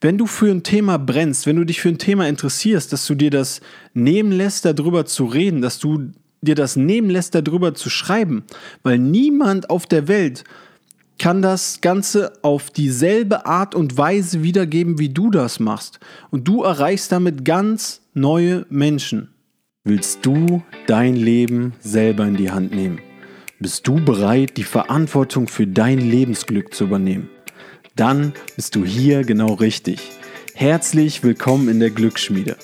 wenn du für ein Thema brennst, wenn du dich für ein Thema interessierst, dass du dir das nehmen lässt, darüber zu reden, dass du dir das nehmen lässt, darüber zu schreiben, weil niemand auf der Welt kann das Ganze auf dieselbe Art und Weise wiedergeben, wie du das machst. Und du erreichst damit ganz neue Menschen. Willst du dein Leben selber in die Hand nehmen? Bist du bereit, die Verantwortung für dein Lebensglück zu übernehmen? Dann bist du hier genau richtig. Herzlich willkommen in der Glücksschmiede.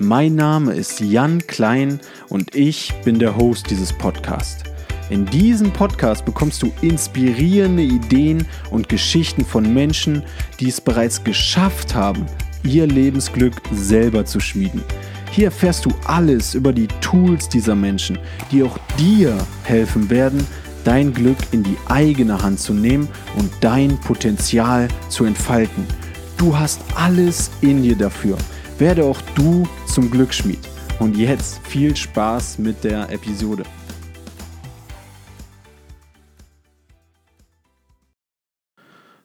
Mein Name ist Jan Klein und ich bin der Host dieses Podcasts. In diesem Podcast bekommst du inspirierende Ideen und Geschichten von Menschen, die es bereits geschafft haben, ihr Lebensglück selber zu schmieden. Hier erfährst du alles über die Tools dieser Menschen, die auch dir helfen werden, dein Glück in die eigene Hand zu nehmen und dein Potenzial zu entfalten. Du hast alles in dir dafür. Werde auch du zum Glücksschmied. Und jetzt viel Spaß mit der Episode.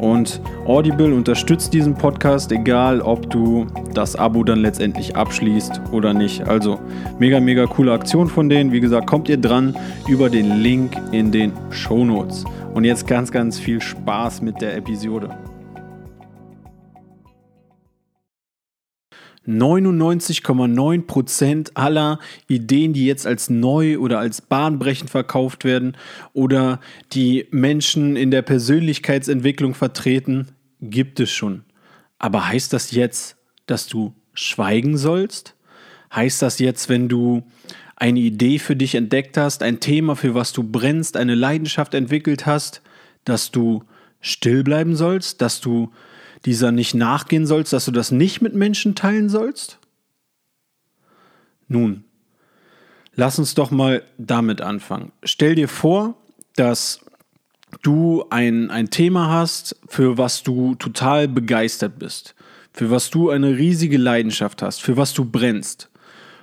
Und Audible unterstützt diesen Podcast, egal ob du das Abo dann letztendlich abschließt oder nicht. Also mega, mega coole Aktion von denen. Wie gesagt, kommt ihr dran über den Link in den Show Notes. Und jetzt ganz, ganz viel Spaß mit der Episode. 99,9% aller Ideen, die jetzt als neu oder als bahnbrechend verkauft werden oder die Menschen in der Persönlichkeitsentwicklung vertreten, gibt es schon. Aber heißt das jetzt, dass du schweigen sollst? Heißt das jetzt, wenn du eine Idee für dich entdeckt hast, ein Thema, für was du brennst, eine Leidenschaft entwickelt hast, dass du still bleiben sollst, dass du dieser nicht nachgehen sollst, dass du das nicht mit Menschen teilen sollst? Nun, lass uns doch mal damit anfangen. Stell dir vor, dass du ein, ein Thema hast, für was du total begeistert bist, für was du eine riesige Leidenschaft hast, für was du brennst.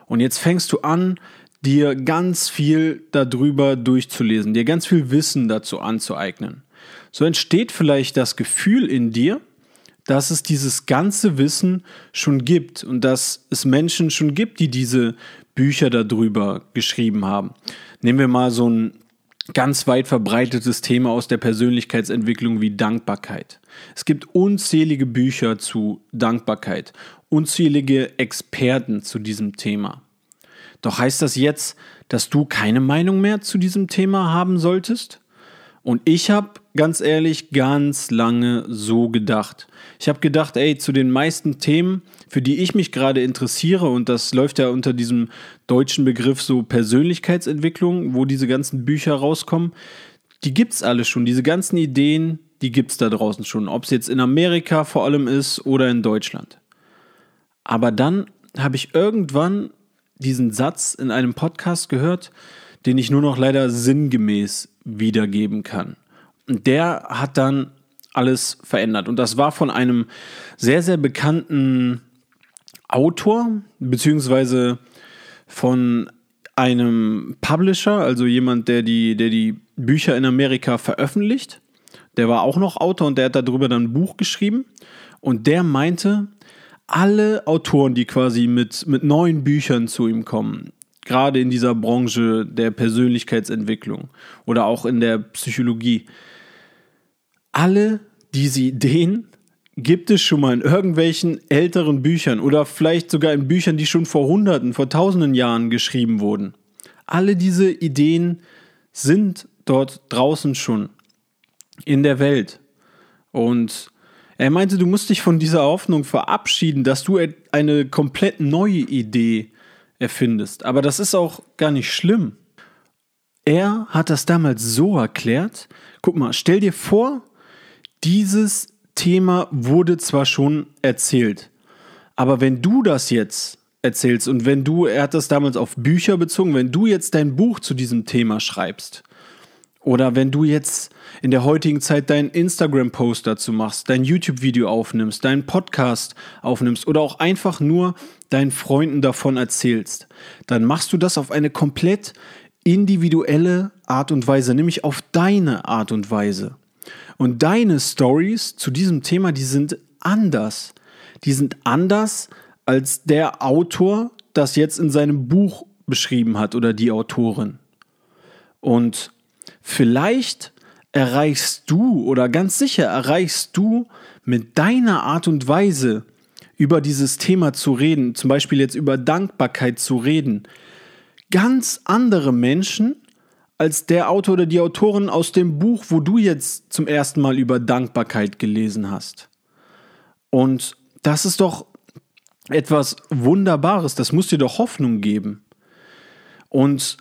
Und jetzt fängst du an, dir ganz viel darüber durchzulesen, dir ganz viel Wissen dazu anzueignen. So entsteht vielleicht das Gefühl in dir, dass es dieses ganze Wissen schon gibt und dass es Menschen schon gibt, die diese Bücher darüber geschrieben haben. Nehmen wir mal so ein ganz weit verbreitetes Thema aus der Persönlichkeitsentwicklung wie Dankbarkeit. Es gibt unzählige Bücher zu Dankbarkeit, unzählige Experten zu diesem Thema. Doch heißt das jetzt, dass du keine Meinung mehr zu diesem Thema haben solltest? Und ich habe ganz ehrlich ganz lange so gedacht. Ich habe gedacht, ey, zu den meisten Themen, für die ich mich gerade interessiere, und das läuft ja unter diesem deutschen Begriff so Persönlichkeitsentwicklung, wo diese ganzen Bücher rauskommen, die gibt es alle schon. Diese ganzen Ideen, die gibt es da draußen schon. Ob es jetzt in Amerika vor allem ist oder in Deutschland. Aber dann habe ich irgendwann diesen Satz in einem Podcast gehört, den ich nur noch leider sinngemäß wiedergeben kann. Und der hat dann alles verändert. Und das war von einem sehr, sehr bekannten Autor, beziehungsweise von einem Publisher, also jemand, der die, der die Bücher in Amerika veröffentlicht. Der war auch noch Autor und der hat darüber dann ein Buch geschrieben. Und der meinte, alle Autoren, die quasi mit, mit neuen Büchern zu ihm kommen, gerade in dieser Branche der Persönlichkeitsentwicklung oder auch in der Psychologie, alle diese Ideen gibt es schon mal in irgendwelchen älteren Büchern oder vielleicht sogar in Büchern, die schon vor Hunderten, vor Tausenden Jahren geschrieben wurden. Alle diese Ideen sind dort draußen schon in der Welt. Und er meinte, du musst dich von dieser Hoffnung verabschieden, dass du eine komplett neue Idee erfindest. Aber das ist auch gar nicht schlimm. Er hat das damals so erklärt. Guck mal, stell dir vor, dieses Thema wurde zwar schon erzählt, aber wenn du das jetzt erzählst und wenn du, er hat das damals auf Bücher bezogen, wenn du jetzt dein Buch zu diesem Thema schreibst oder wenn du jetzt in der heutigen Zeit deinen Instagram-Post dazu machst, dein YouTube-Video aufnimmst, deinen Podcast aufnimmst oder auch einfach nur deinen Freunden davon erzählst, dann machst du das auf eine komplett individuelle Art und Weise, nämlich auf deine Art und Weise. Und deine Stories zu diesem Thema, die sind anders. Die sind anders als der Autor das jetzt in seinem Buch beschrieben hat oder die Autorin. Und vielleicht erreichst du oder ganz sicher erreichst du mit deiner Art und Weise über dieses Thema zu reden, zum Beispiel jetzt über Dankbarkeit zu reden, ganz andere Menschen als der Autor oder die Autorin aus dem Buch, wo du jetzt zum ersten Mal über Dankbarkeit gelesen hast. Und das ist doch etwas Wunderbares, das muss dir doch Hoffnung geben. Und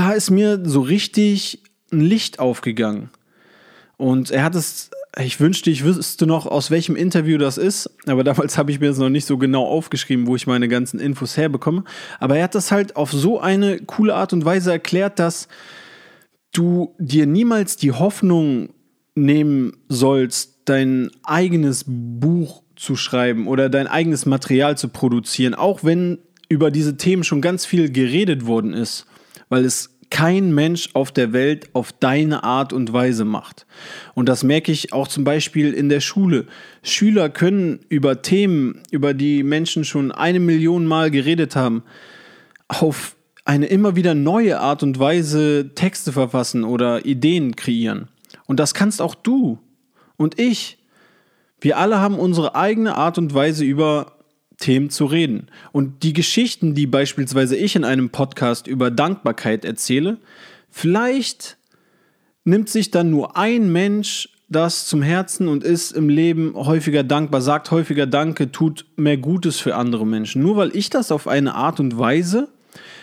da ist mir so richtig ein Licht aufgegangen. Und er hat es, ich wünschte, ich wüsste noch, aus welchem Interview das ist, aber damals habe ich mir das noch nicht so genau aufgeschrieben, wo ich meine ganzen Infos herbekomme. Aber er hat das halt auf so eine coole Art und Weise erklärt, dass du dir niemals die Hoffnung nehmen sollst, dein eigenes Buch zu schreiben oder dein eigenes Material zu produzieren, auch wenn über diese Themen schon ganz viel geredet worden ist, weil es kein Mensch auf der Welt auf deine Art und Weise macht. Und das merke ich auch zum Beispiel in der Schule. Schüler können über Themen, über die Menschen schon eine Million Mal geredet haben, auf eine immer wieder neue Art und Weise Texte verfassen oder Ideen kreieren. Und das kannst auch du und ich. Wir alle haben unsere eigene Art und Weise über Themen zu reden. Und die Geschichten, die beispielsweise ich in einem Podcast über Dankbarkeit erzähle, vielleicht nimmt sich dann nur ein Mensch das zum Herzen und ist im Leben häufiger dankbar, sagt häufiger Danke, tut mehr Gutes für andere Menschen. Nur weil ich das auf eine Art und Weise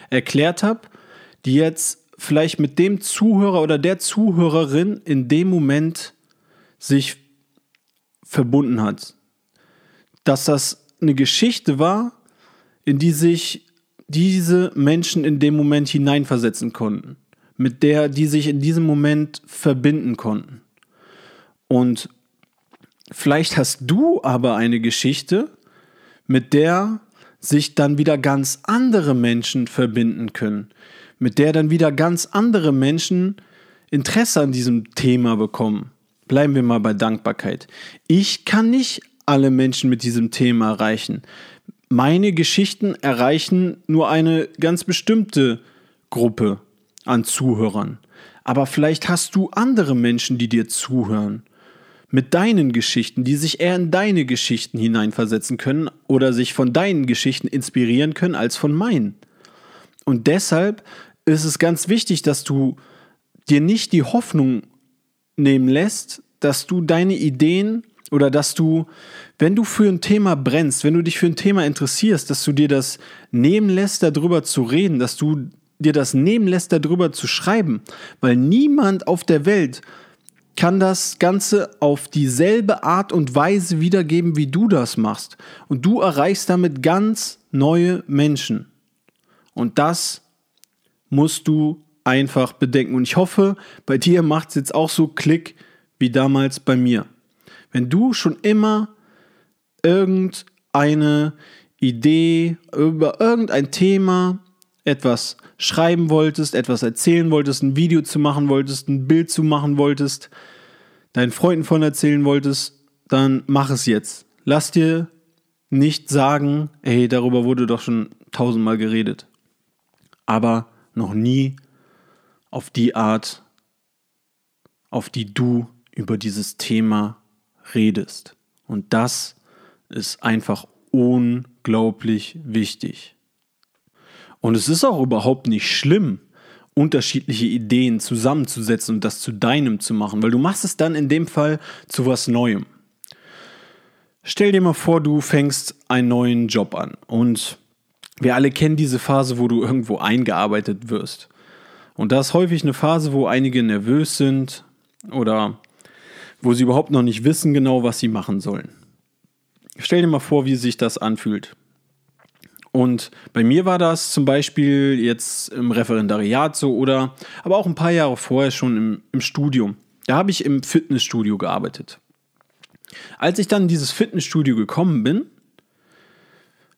erklärt habe, die jetzt vielleicht mit dem Zuhörer oder der Zuhörerin in dem Moment sich verbunden hat. Dass das eine Geschichte war, in die sich diese Menschen in dem Moment hineinversetzen konnten, mit der die sich in diesem Moment verbinden konnten. Und vielleicht hast du aber eine Geschichte, mit der sich dann wieder ganz andere Menschen verbinden können, mit der dann wieder ganz andere Menschen Interesse an diesem Thema bekommen. Bleiben wir mal bei Dankbarkeit. Ich kann nicht alle Menschen mit diesem Thema erreichen. Meine Geschichten erreichen nur eine ganz bestimmte Gruppe an Zuhörern. Aber vielleicht hast du andere Menschen, die dir zuhören. Mit deinen Geschichten, die sich eher in deine Geschichten hineinversetzen können oder sich von deinen Geschichten inspirieren können als von meinen. Und deshalb ist es ganz wichtig, dass du dir nicht die Hoffnung nehmen lässt, dass du deine Ideen oder dass du, wenn du für ein Thema brennst, wenn du dich für ein Thema interessierst, dass du dir das nehmen lässt, darüber zu reden, dass du dir das nehmen lässt, darüber zu schreiben, weil niemand auf der Welt kann das Ganze auf dieselbe Art und Weise wiedergeben, wie du das machst. Und du erreichst damit ganz neue Menschen. Und das musst du einfach bedenken. Und ich hoffe, bei dir macht es jetzt auch so Klick wie damals bei mir. Wenn du schon immer irgendeine Idee über irgendein Thema etwas schreiben wolltest, etwas erzählen wolltest, ein Video zu machen wolltest, ein Bild zu machen wolltest, deinen Freunden von erzählen wolltest, dann mach es jetzt. Lass dir nicht sagen, hey, darüber wurde doch schon tausendmal geredet. Aber noch nie auf die Art, auf die du über dieses Thema redest. Und das ist einfach unglaublich wichtig. Und es ist auch überhaupt nicht schlimm, unterschiedliche Ideen zusammenzusetzen und das zu deinem zu machen, weil du machst es dann in dem Fall zu was Neuem. Stell dir mal vor, du fängst einen neuen Job an und wir alle kennen diese Phase, wo du irgendwo eingearbeitet wirst. Und das ist häufig eine Phase, wo einige nervös sind oder wo sie überhaupt noch nicht wissen genau, was sie machen sollen. Stell dir mal vor, wie sich das anfühlt. Und bei mir war das zum Beispiel jetzt im Referendariat so oder aber auch ein paar Jahre vorher schon im, im Studium. Da habe ich im Fitnessstudio gearbeitet. Als ich dann in dieses Fitnessstudio gekommen bin,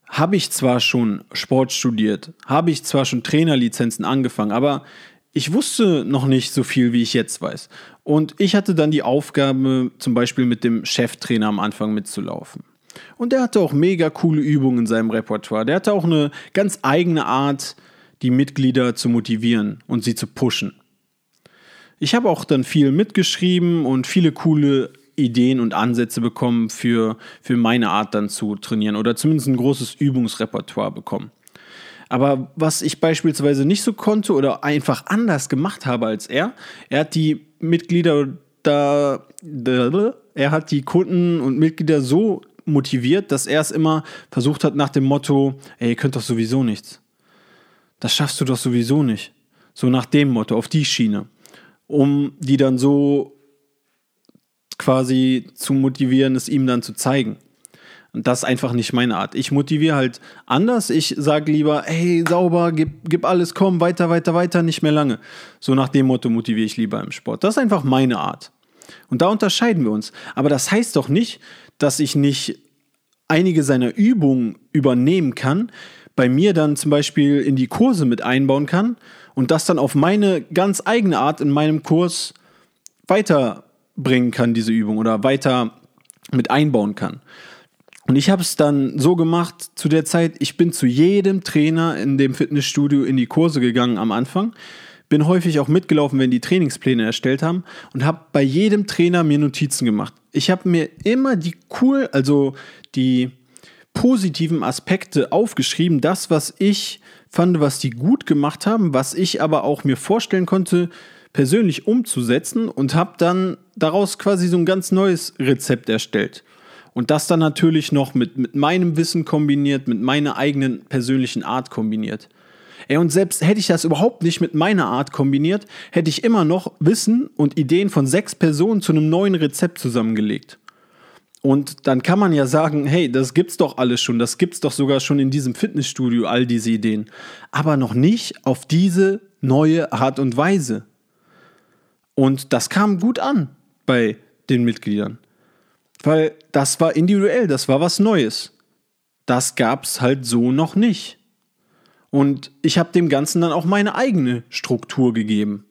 habe ich zwar schon Sport studiert, habe ich zwar schon Trainerlizenzen angefangen, aber ich wusste noch nicht so viel, wie ich jetzt weiß. Und ich hatte dann die Aufgabe, zum Beispiel mit dem Cheftrainer am Anfang mitzulaufen. Und der hatte auch mega coole Übungen in seinem Repertoire. Der hatte auch eine ganz eigene Art, die Mitglieder zu motivieren und sie zu pushen. Ich habe auch dann viel mitgeschrieben und viele coole Ideen und Ansätze bekommen für, für meine Art dann zu trainieren oder zumindest ein großes Übungsrepertoire bekommen. Aber was ich beispielsweise nicht so konnte oder einfach anders gemacht habe als er, er hat die Mitglieder da, er hat die Kunden und Mitglieder so motiviert, dass er es immer versucht hat nach dem Motto, ey, ihr könnt doch sowieso nichts. Das schaffst du doch sowieso nicht. So nach dem Motto, auf die Schiene. Um die dann so quasi zu motivieren, es ihm dann zu zeigen. Und das ist einfach nicht meine Art. Ich motiviere halt anders. Ich sage lieber, hey, sauber, gib, gib alles, komm, weiter, weiter, weiter, nicht mehr lange. So nach dem Motto motiviere ich lieber im Sport. Das ist einfach meine Art. Und da unterscheiden wir uns. Aber das heißt doch nicht, dass ich nicht einige seiner Übungen übernehmen kann, bei mir dann zum Beispiel in die Kurse mit einbauen kann und das dann auf meine ganz eigene Art in meinem Kurs weiterbringen kann, diese Übung oder weiter mit einbauen kann. Und ich habe es dann so gemacht zu der Zeit, ich bin zu jedem Trainer in dem Fitnessstudio in die Kurse gegangen am Anfang, bin häufig auch mitgelaufen, wenn die Trainingspläne erstellt haben und habe bei jedem Trainer mir Notizen gemacht. Ich habe mir immer die cool, also die positiven Aspekte aufgeschrieben, das, was ich fand, was die gut gemacht haben, was ich aber auch mir vorstellen konnte, persönlich umzusetzen und habe dann daraus quasi so ein ganz neues Rezept erstellt. Und das dann natürlich noch mit, mit meinem Wissen kombiniert, mit meiner eigenen persönlichen Art kombiniert. Ey, und selbst hätte ich das überhaupt nicht mit meiner Art kombiniert, hätte ich immer noch Wissen und Ideen von sechs Personen zu einem neuen Rezept zusammengelegt. Und dann kann man ja sagen, hey, das gibt's doch alles schon, das gibt's doch sogar schon in diesem Fitnessstudio, all diese Ideen. Aber noch nicht auf diese neue Art und Weise. Und das kam gut an bei den Mitgliedern. Weil das war individuell, das war was Neues. Das gab es halt so noch nicht. Und ich habe dem Ganzen dann auch meine eigene Struktur gegeben.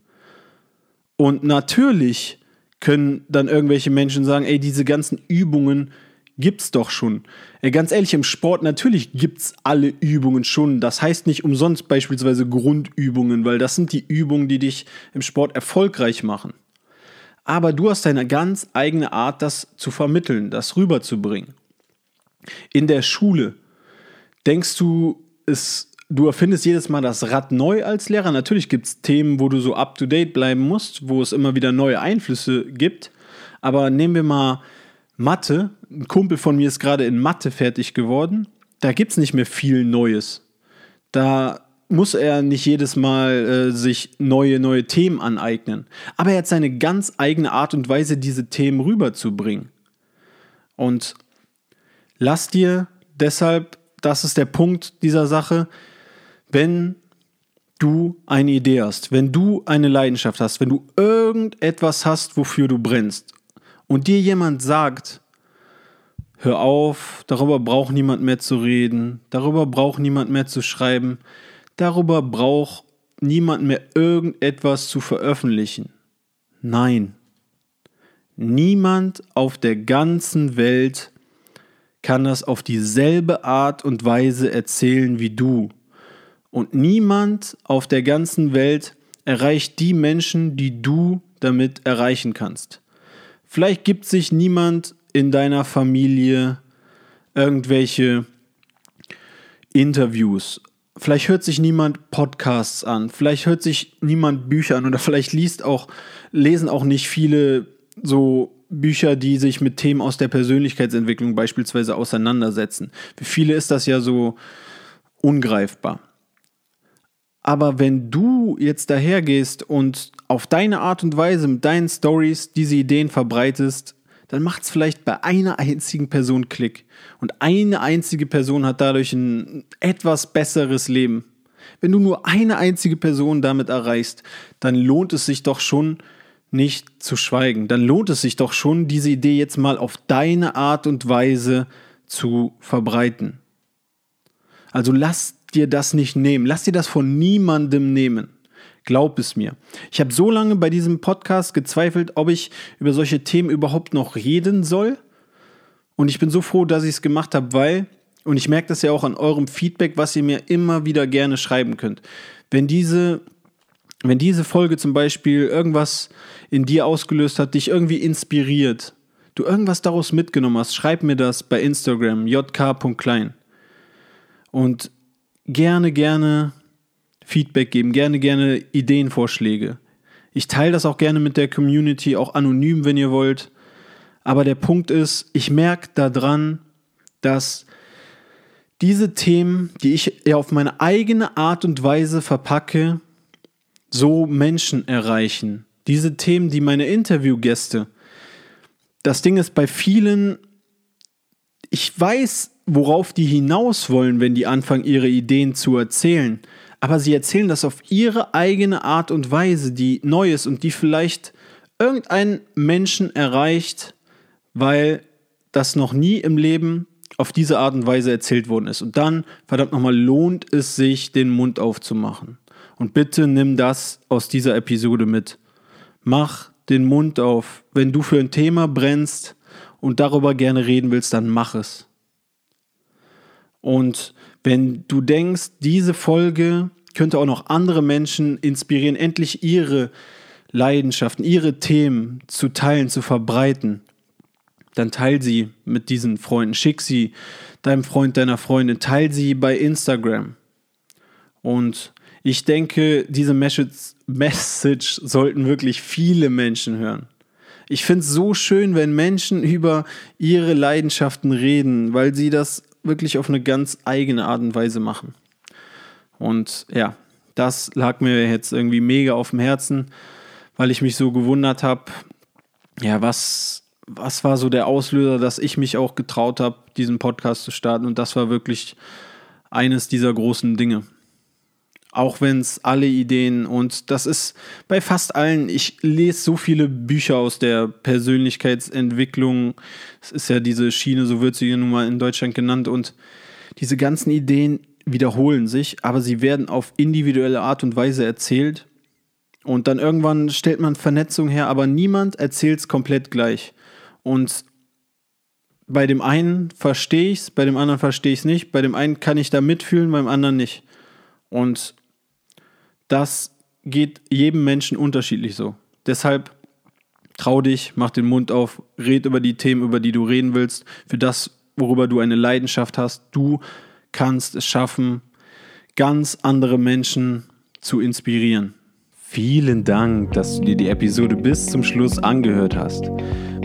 Und natürlich können dann irgendwelche Menschen sagen, ey, diese ganzen Übungen gibt's doch schon. Ey, ganz ehrlich, im Sport natürlich gibt's alle Übungen schon. Das heißt nicht umsonst beispielsweise Grundübungen, weil das sind die Übungen, die dich im Sport erfolgreich machen aber du hast deine ganz eigene Art, das zu vermitteln, das rüberzubringen. In der Schule denkst du, es, du erfindest jedes Mal das Rad neu als Lehrer. Natürlich gibt es Themen, wo du so up-to-date bleiben musst, wo es immer wieder neue Einflüsse gibt. Aber nehmen wir mal Mathe. Ein Kumpel von mir ist gerade in Mathe fertig geworden. Da gibt es nicht mehr viel Neues. Da muss er nicht jedes Mal äh, sich neue, neue Themen aneignen. Aber er hat seine ganz eigene Art und Weise, diese Themen rüberzubringen. Und lass dir deshalb, das ist der Punkt dieser Sache, wenn du eine Idee hast, wenn du eine Leidenschaft hast, wenn du irgendetwas hast, wofür du brennst und dir jemand sagt, hör auf, darüber braucht niemand mehr zu reden, darüber braucht niemand mehr zu schreiben, darüber braucht niemand mehr irgendetwas zu veröffentlichen. Nein, niemand auf der ganzen Welt kann das auf dieselbe Art und Weise erzählen wie du. Und niemand auf der ganzen Welt erreicht die Menschen, die du damit erreichen kannst. Vielleicht gibt sich niemand in deiner Familie irgendwelche Interviews. Vielleicht hört sich niemand Podcasts an, vielleicht hört sich niemand Bücher an oder vielleicht liest auch, lesen auch nicht viele so Bücher, die sich mit Themen aus der Persönlichkeitsentwicklung beispielsweise auseinandersetzen. Für viele ist das ja so ungreifbar. Aber wenn du jetzt dahergehst und auf deine Art und Weise mit deinen Stories diese Ideen verbreitest, dann macht es vielleicht bei einer einzigen Person Klick. Und eine einzige Person hat dadurch ein etwas besseres Leben. Wenn du nur eine einzige Person damit erreichst, dann lohnt es sich doch schon, nicht zu schweigen. Dann lohnt es sich doch schon, diese Idee jetzt mal auf deine Art und Weise zu verbreiten. Also lass dir das nicht nehmen. Lass dir das von niemandem nehmen. Glaub es mir. Ich habe so lange bei diesem Podcast gezweifelt, ob ich über solche Themen überhaupt noch reden soll. Und ich bin so froh, dass ich es gemacht habe, weil, und ich merke das ja auch an eurem Feedback, was ihr mir immer wieder gerne schreiben könnt. Wenn diese, wenn diese Folge zum Beispiel irgendwas in dir ausgelöst hat, dich irgendwie inspiriert, du irgendwas daraus mitgenommen hast, schreib mir das bei Instagram, jk.klein. Und gerne, gerne Feedback geben, gerne, gerne Ideenvorschläge. Ich teile das auch gerne mit der Community, auch anonym, wenn ihr wollt. Aber der Punkt ist, ich merke daran, dass diese Themen, die ich ja auf meine eigene Art und Weise verpacke, so Menschen erreichen. Diese Themen, die meine Interviewgäste. Das Ding ist bei vielen, ich weiß, worauf die hinaus wollen, wenn die anfangen, ihre Ideen zu erzählen aber sie erzählen das auf ihre eigene Art und Weise, die neu ist und die vielleicht irgendeinen Menschen erreicht, weil das noch nie im Leben auf diese Art und Weise erzählt worden ist. Und dann, verdammt nochmal, lohnt es sich, den Mund aufzumachen. Und bitte nimm das aus dieser Episode mit. Mach den Mund auf. Wenn du für ein Thema brennst und darüber gerne reden willst, dann mach es. Und wenn du denkst, diese Folge könnte auch noch andere Menschen inspirieren, endlich ihre Leidenschaften, ihre Themen zu teilen, zu verbreiten, dann teil sie mit diesen Freunden. Schick sie deinem Freund, deiner Freundin, teil sie bei Instagram. Und ich denke, diese Message, Message sollten wirklich viele Menschen hören. Ich finde es so schön, wenn Menschen über ihre Leidenschaften reden, weil sie das wirklich auf eine ganz eigene Art und Weise machen. Und ja, das lag mir jetzt irgendwie mega auf dem Herzen, weil ich mich so gewundert habe, ja, was, was war so der Auslöser, dass ich mich auch getraut habe, diesen Podcast zu starten. Und das war wirklich eines dieser großen Dinge. Auch wenn es alle Ideen und das ist bei fast allen, ich lese so viele Bücher aus der Persönlichkeitsentwicklung. Es ist ja diese Schiene, so wird sie nun mal in Deutschland genannt. Und diese ganzen Ideen wiederholen sich, aber sie werden auf individuelle Art und Weise erzählt. Und dann irgendwann stellt man Vernetzung her, aber niemand erzählt es komplett gleich. Und bei dem einen verstehe ich es, bei dem anderen verstehe ich es nicht, bei dem einen kann ich da mitfühlen, beim anderen nicht. Und das geht jedem Menschen unterschiedlich so. Deshalb trau dich, mach den Mund auf, red über die Themen, über die du reden willst, für das, worüber du eine Leidenschaft hast. Du kannst es schaffen, ganz andere Menschen zu inspirieren. Vielen Dank, dass du dir die Episode bis zum Schluss angehört hast.